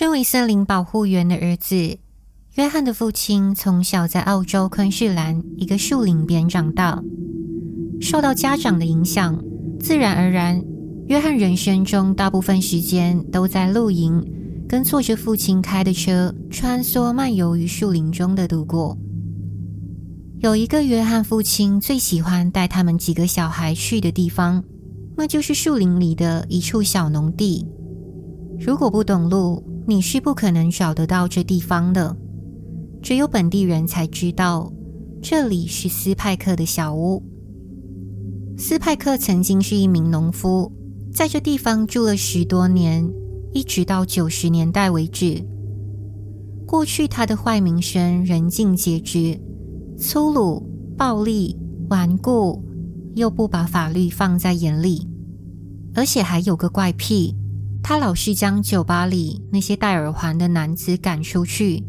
身为森林保护员的儿子，约翰的父亲从小在澳洲昆士兰一个树林边长大，受到家长的影响，自然而然，约翰人生中大部分时间都在露营，跟坐着父亲开的车穿梭漫游于树林中的度过。有一个约翰父亲最喜欢带他们几个小孩去的地方，那就是树林里的一处小农地。如果不懂路，你是不可能找得到这地方的。只有本地人才知道，这里是斯派克的小屋。斯派克曾经是一名农夫，在这地方住了十多年，一直到九十年代为止。过去他的坏名声人尽皆知。粗鲁、暴力、顽固，又不把法律放在眼里，而且还有个怪癖，他老是将酒吧里那些戴耳环的男子赶出去，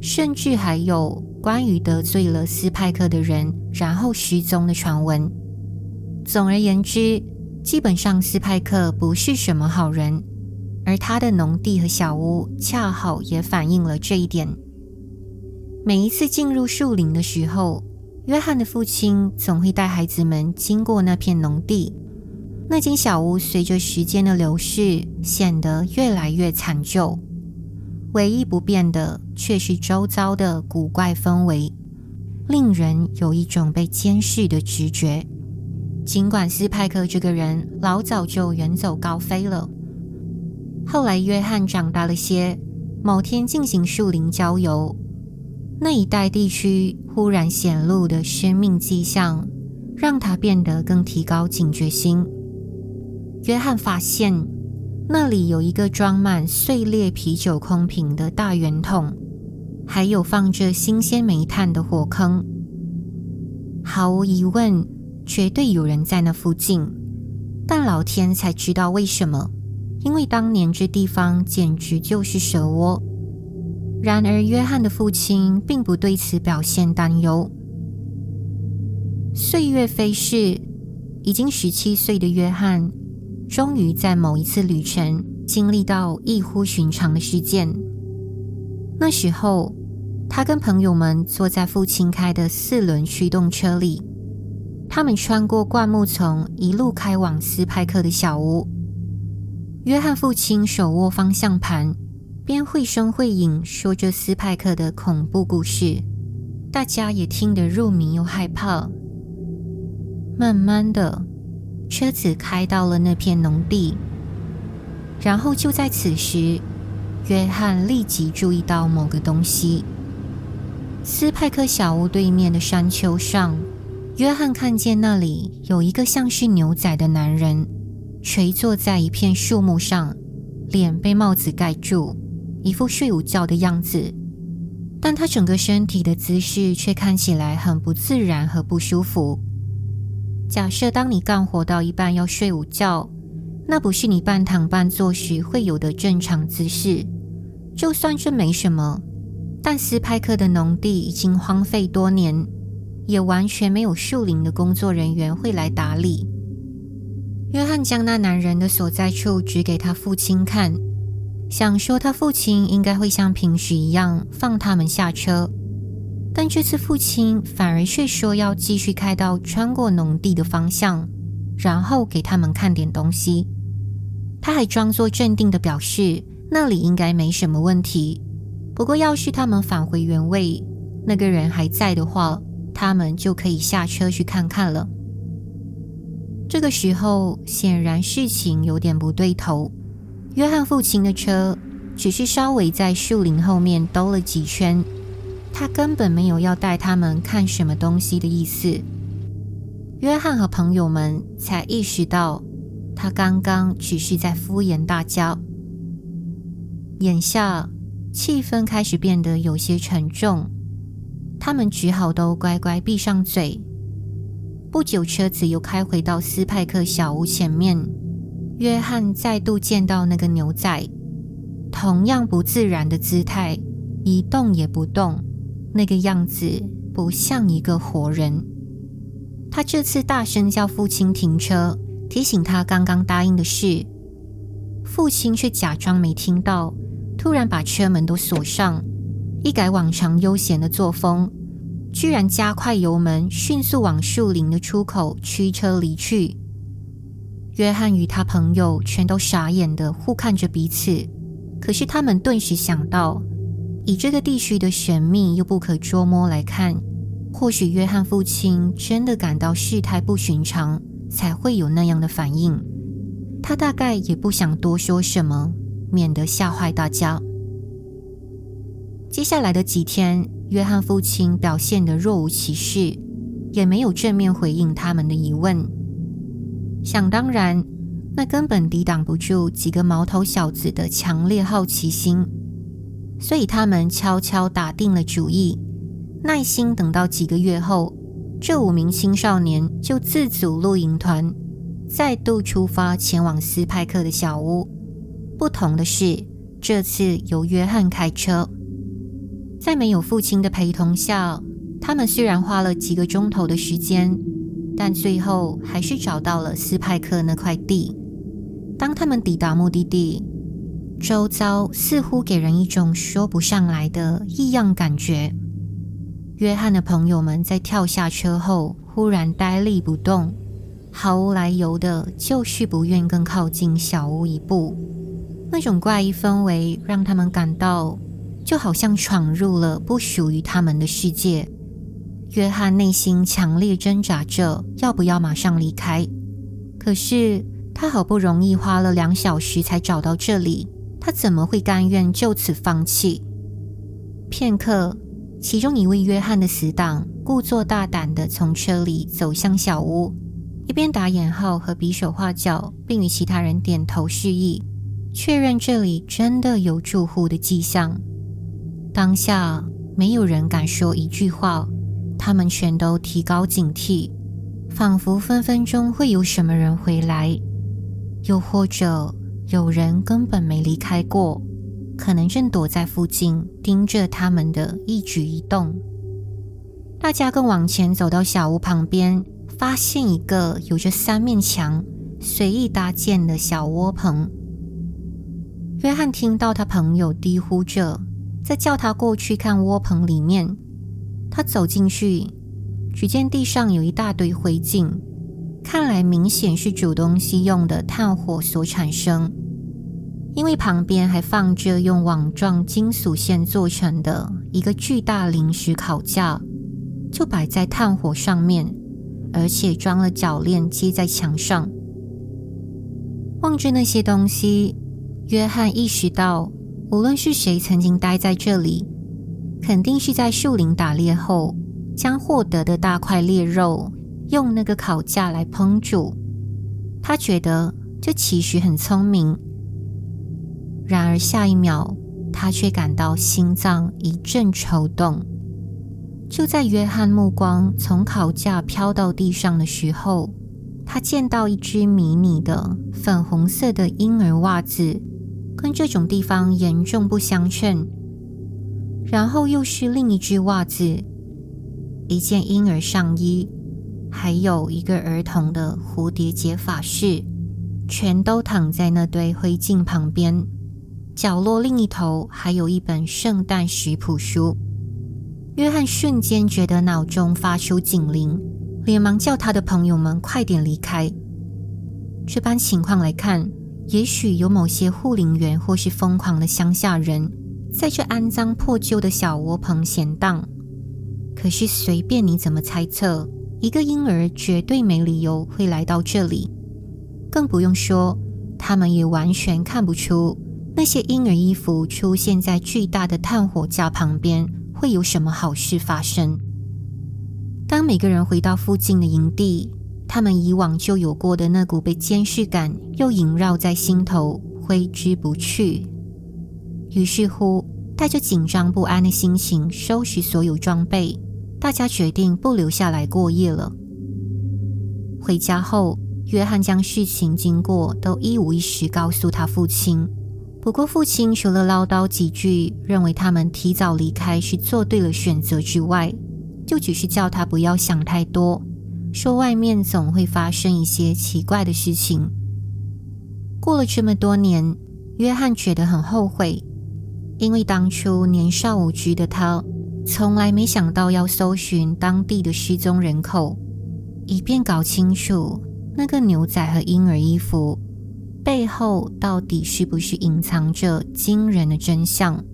甚至还有关于得罪了斯派克的人然后失踪的传闻。总而言之，基本上斯派克不是什么好人，而他的农地和小屋恰好也反映了这一点。每一次进入树林的时候，约翰的父亲总会带孩子们经过那片农地。那间小屋随着时间的流逝，显得越来越残旧。唯一不变的却是周遭的古怪氛围，令人有一种被监视的直觉。尽管斯派克这个人老早就远走高飞了，后来约翰长大了些，某天进行树林郊游。那一带地区忽然显露的生命迹象，让他变得更提高警觉心。约翰发现那里有一个装满碎裂啤酒空瓶的大圆筒，还有放着新鲜煤炭的火坑。毫无疑问，绝对有人在那附近，但老天才知道为什么，因为当年这地方简直就是蛇窝。然而，约翰的父亲并不对此表现担忧。岁月飞逝，已经十七岁的约翰，终于在某一次旅程经历到异乎寻常的事件。那时候，他跟朋友们坐在父亲开的四轮驱动车里，他们穿过灌木丛，一路开往斯派克的小屋。约翰父亲手握方向盘。边绘声绘影说着斯派克的恐怖故事，大家也听得入迷又害怕。慢慢的，车子开到了那片农地，然后就在此时，约翰立即注意到某个东西。斯派克小屋对面的山丘上，约翰看见那里有一个像是牛仔的男人，垂坐在一片树木上，脸被帽子盖住。一副睡午觉的样子，但他整个身体的姿势却看起来很不自然和不舒服。假设当你干活到一半要睡午觉，那不是你半躺半坐时会有的正常姿势。就算这没什么，但斯派克的农地已经荒废多年，也完全没有树林的工作人员会来打理。约翰将那男人的所在处指给他父亲看。想说他父亲应该会像平时一样放他们下车，但这次父亲反而却说要继续开到穿过农地的方向，然后给他们看点东西。他还装作镇定地表示那里应该没什么问题，不过要是他们返回原位，那个人还在的话，他们就可以下车去看看了。这个时候，显然事情有点不对头。约翰父亲的车只是稍微在树林后面兜了几圈，他根本没有要带他们看什么东西的意思。约翰和朋友们才意识到，他刚刚只是在敷衍大家。眼下气氛开始变得有些沉重，他们只好都乖乖闭上嘴。不久，车子又开回到斯派克小屋前面。约翰再度见到那个牛仔，同样不自然的姿态，一动也不动，那个样子不像一个活人。他这次大声叫父亲停车，提醒他刚刚答应的事。父亲却假装没听到，突然把车门都锁上，一改往常悠闲的作风，居然加快油门，迅速往树林的出口驱车离去。约翰与他朋友全都傻眼地互看着彼此，可是他们顿时想到，以这个地区的神秘又不可捉摸来看，或许约翰父亲真的感到事态不寻常，才会有那样的反应。他大概也不想多说什么，免得吓坏大家。接下来的几天，约翰父亲表现得若无其事，也没有正面回应他们的疑问。想当然，那根本抵挡不住几个毛头小子的强烈好奇心，所以他们悄悄打定了主意，耐心等到几个月后，这五名青少年就自组露营团。再度出发前往斯派克的小屋。不同的是，这次由约翰开车。在没有父亲的陪同下，他们虽然花了几个钟头的时间，但最后还是找到了斯派克那块地。当他们抵达目的地，周遭似乎给人一种说不上来的异样感觉。约翰的朋友们在跳下车后，忽然呆立不动。毫无来由的，就是不愿更靠近小屋一步。那种怪异氛围让他们感到，就好像闯入了不属于他们的世界。约翰内心强烈挣扎着，要不要马上离开。可是他好不容易花了两小时才找到这里，他怎么会甘愿就此放弃？片刻，其中一位约翰的死党故作大胆地从车里走向小屋。一边打眼号和比手画脚，并与其他人点头示意，确认这里真的有住户的迹象。当下没有人敢说一句话，他们全都提高警惕，仿佛分分钟会有什么人回来，又或者有人根本没离开过，可能正躲在附近盯着他们的一举一动。大家更往前走到小屋旁边。发现一个有着三面墙、随意搭建的小窝棚。约翰听到他朋友低呼着，在叫他过去看窝棚里面。他走进去，只见地上有一大堆灰烬，看来明显是煮东西用的炭火所产生。因为旁边还放着用网状金属线做成的一个巨大临时烤架，就摆在炭火上面。而且装了鉸链接在墙上。望着那些东西，约翰意识到，无论是谁曾经待在这里，肯定是在树林打猎后，将获得的大块猎肉用那个烤架来烹煮。他觉得这其实很聪明。然而下一秒，他却感到心脏一阵抽动。就在约翰目光从烤架飘到地上的时候，他见到一只迷你的粉红色的婴儿袜子，跟这种地方严重不相称。然后又是另一只袜子，一件婴儿上衣，还有一个儿童的蝴蝶结发饰，全都躺在那堆灰烬旁边。角落另一头还有一本圣诞食谱书。约翰瞬间觉得脑中发出警铃，连忙叫他的朋友们快点离开。这般情况来看，也许有某些护林员或是疯狂的乡下人在这肮脏破旧的小窝棚闲荡。可是随便你怎么猜测，一个婴儿绝对没理由会来到这里，更不用说他们也完全看不出那些婴儿衣服出现在巨大的炭火架旁边。会有什么好事发生？当每个人回到附近的营地，他们以往就有过的那股被监视感又萦绕在心头，挥之不去。于是乎，带着紧张不安的心情收拾所有装备，大家决定不留下来过夜了。回家后，约翰将事情经过都一五一十告诉他父亲。不过，父亲除了唠叨几句，认为他们提早离开是做对了选择之外，就只是叫他不要想太多，说外面总会发生一些奇怪的事情。过了这么多年，约翰觉得很后悔，因为当初年少无知的他，从来没想到要搜寻当地的失踪人口，以便搞清楚那个牛仔和婴儿衣服背后到底是不是隐藏着惊人的真相。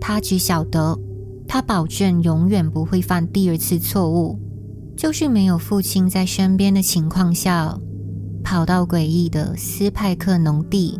他只晓得，他保证永远不会犯第二次错误，就是没有父亲在身边的情况下，跑到诡异的斯派克农地